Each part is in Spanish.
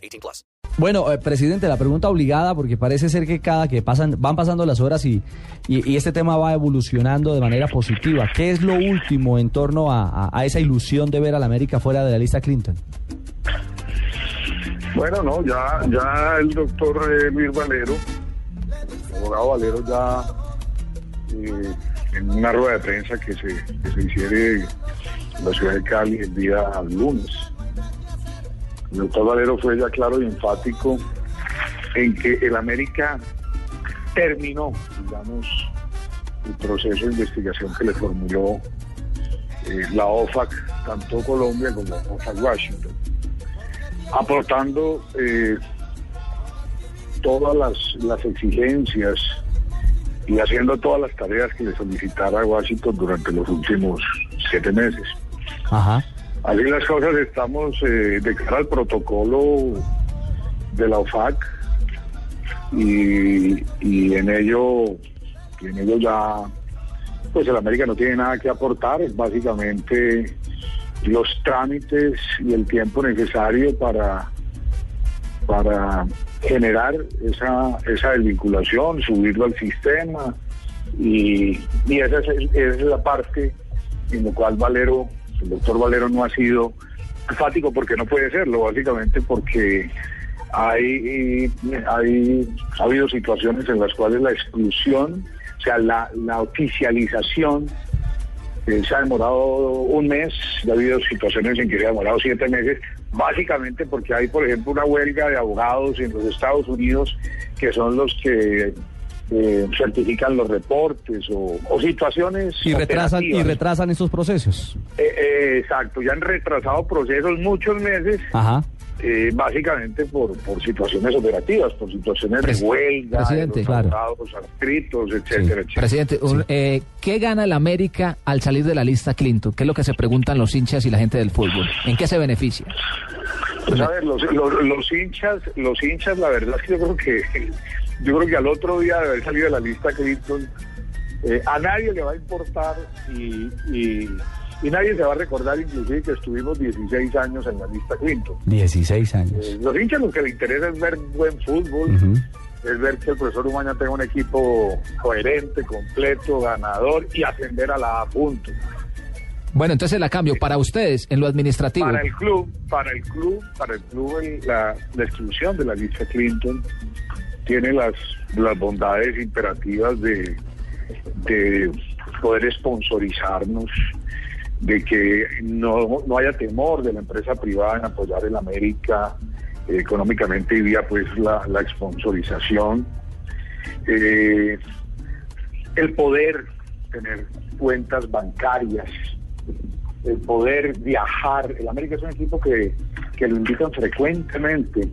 18 plus. Bueno, eh, presidente, la pregunta obligada, porque parece ser que cada que pasan, van pasando las horas y, y, y este tema va evolucionando de manera positiva. ¿Qué es lo último en torno a, a- a esa ilusión de ver a la América fuera de la lista Clinton? Bueno, no, ya, ya el doctor eh, Luis Valero, el abogado Valero ya eh, en una rueda de prensa que se, que se hiciere en la ciudad de Cali el día lunes, el doctor Valero fue ya claro y enfático en que el América terminó, digamos, el proceso de investigación que le formuló eh, la OFAC, tanto Colombia como OFAC Washington aportando eh, todas las, exigencias y haciendo todas las tareas que le solicitara Washington durante los últimos siete meses. Ajá. Así las cosas estamos eh, de cara al protocolo de la OFAC y, en ello en ello ya pues el América no tiene nada que aportar, es básicamente los trámites y el tiempo necesario para para generar esa, esa desvinculación, subirlo al sistema y, y esa, es, esa es la parte en la cual Valero, el doctor Valero no ha sido enfático porque no puede serlo, básicamente porque hay, hay ha habido situaciones en las cuales la exclusión, o sea, la, la oficialización eh, se ha demorado un mes, ha habido situaciones en que se ha demorado siete meses, básicamente porque hay, por ejemplo, una huelga de abogados en los Estados Unidos que son los que eh, certifican los reportes o, o situaciones. Y retrasan, y retrasan esos procesos. Eh, eh, exacto, ya han retrasado procesos muchos meses, Ajá. eh, básicamente por, por situaciones operativas, por situaciones Pres- de huelga, presidente, de los claro. adscritos, etcétera, etcétera. Presidente, un- eh, ¿qué gana el América al salir de la lista Clinton? ¿Qué es lo que se preguntan los hinchas y la gente del fútbol? ¿En qué se beneficia? Pues a ver, los, los, los hinchas, los hinchas, la verdad es que yo creo que yo creo que al otro día de haber salido de la lista Clinton, eh, a nadie le va a importar y, y, y nadie se va a recordar inclusive que estuvimos 16 años en la lista Clinton. 16 años. Eh, los hinchas lo que les interesa es ver buen fútbol, es ver que el profesor Umaña tenga un equipo coherente, completo, ganador y ascender a la A punto. Bueno, entonces la cambio. Para ustedes, en lo administrativo, Para el club, para el club, para el club el- la, la exclusión de la lista Clinton tiene las, las bondades imperativas de, de poder sponsorizarnos, de que no, no haya temor de la empresa privada en apoyar el América económicamente y vía pues la, la sponsorización. Eh, el poder tener cuentas bancarias, el poder viajar. El América es un equipo que, que lo invitan frecuentemente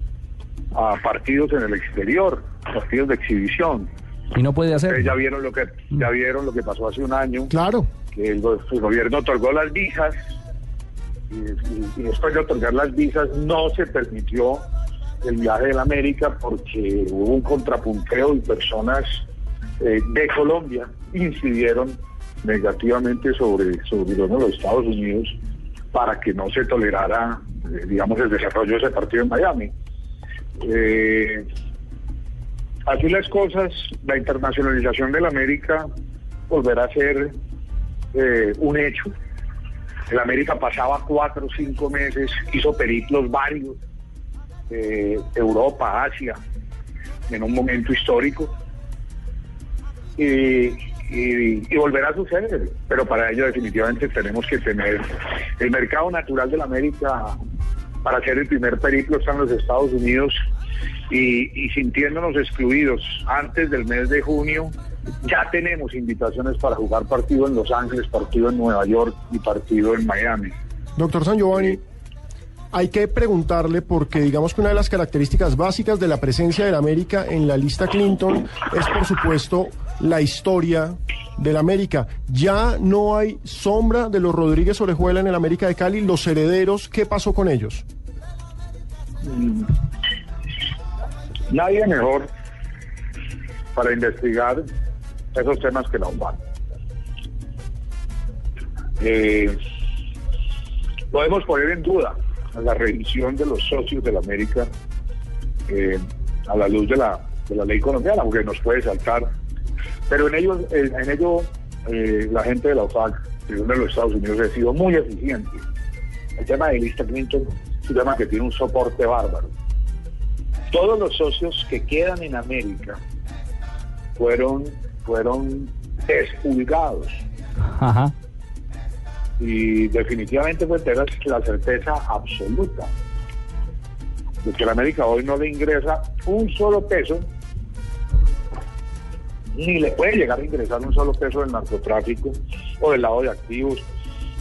a partidos en el exterior, partidos de exhibición. Y no puede hacer. Ustedes ya vieron lo que ya vieron lo que pasó hace un año, Claro. que el, go- el gobierno otorgó las visas y, y- y después de otorgar las visas no se permitió el viaje del América porque hubo un contrapunteo y personas eh, de Colombia incidieron negativamente sobre, sobre de los Estados Unidos para que no se tolerara, eh, digamos, el desarrollo de ese partido en Miami. Eh, así las cosas, la internacionalización del América volverá a ser eh, un hecho. El América pasaba cuatro o cinco meses, hizo periplos varios, eh, Europa, Asia, en un momento histórico. Y, y- volverá a suceder, pero para ello definitivamente tenemos que tener el mercado natural de la América para hacer el primer periplo está en los Estados Unidos y, y sintiéndonos excluidos antes del mes de junio, ya tenemos invitaciones para jugar partido en Los Ángeles, partido en Nueva York y partido en Miami. Doctor San Giovanni, hay que preguntarle porque digamos que una de las características básicas de la presencia del América en la lista Clinton es por supuesto la historia del América. Ya no hay sombra de los Rodríguez Orejuela en el América de Cali, los herederos, ¿qué pasó con ellos? Nadie mejor para investigar esos temas que la. Eh, podemos poner en duda la revisión de los socios de la América eh, a la luz de la, de la ley colombiana, porque nos puede saltar. Pero en ello, en, ello eh, la gente de la OFAC, de los Estados Unidos, ha sido muy eficiente. El tema de lista Clinton un tema que tiene un soporte bárbaro. Todos los socios que quedan en América fueron, fueron expulgados. Ajá. Y definitivamente pues tener la certeza absoluta de que la América hoy no le ingresa un solo peso, ni le puede llegar a ingresar un solo peso del narcotráfico o del lado de activos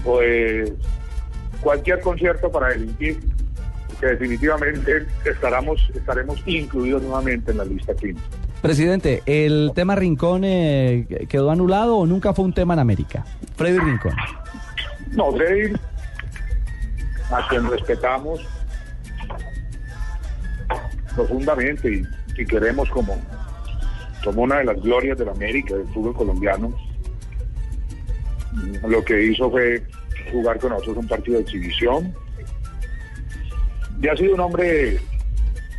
o de cualquier concierto para delinquir, que definitivamente estaremos, estaremos incluidos nuevamente en la lista Clinton. Presidente, ¿el tema Rincón eh, quedó anulado o nunca fue un tema en América? Freddy Rincón. No, Freddy, a quien respetamos profundamente y, y queremos como, como una de las glorias de la América, del fútbol colombiano, lo que hizo fue jugar con nosotros un partido de exhibición. Y ha sido un hombre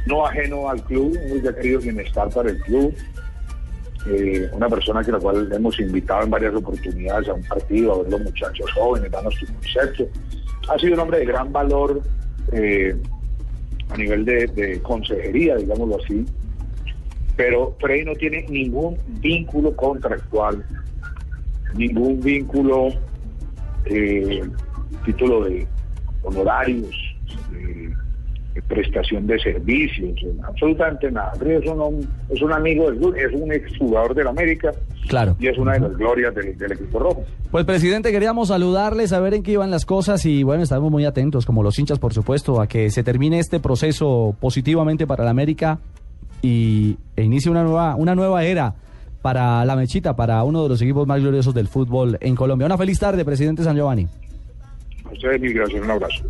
no ajeno al club, muy querido bienestar para el club. Eh, una persona que la cual hemos invitado en varias oportunidades a un partido, a ver los muchachos jóvenes, darnos su concepto. Ha sido un hombre de gran valor eh, a nivel de, consejería, digámoslo así, pero Frey no tiene ningún vínculo contractual, ningún vínculo, eh, título de honorarios, prestación de servicios, absolutamente nada. Frey es un, es un amigo del es un exjugador del América Claro. y es una de las glorias del, del equipo rojo. Pues presidente, queríamos saludarle, saber en qué iban las cosas y bueno, estamos muy atentos, como los hinchas por supuesto, a que se termine este proceso positivamente para la América y e inicie una nueva, una nueva era para la Mechita, para uno de los equipos más gloriosos del fútbol en Colombia. Una feliz tarde, presidente San Giovanni. A ustedes, mil gracias, un abrazo.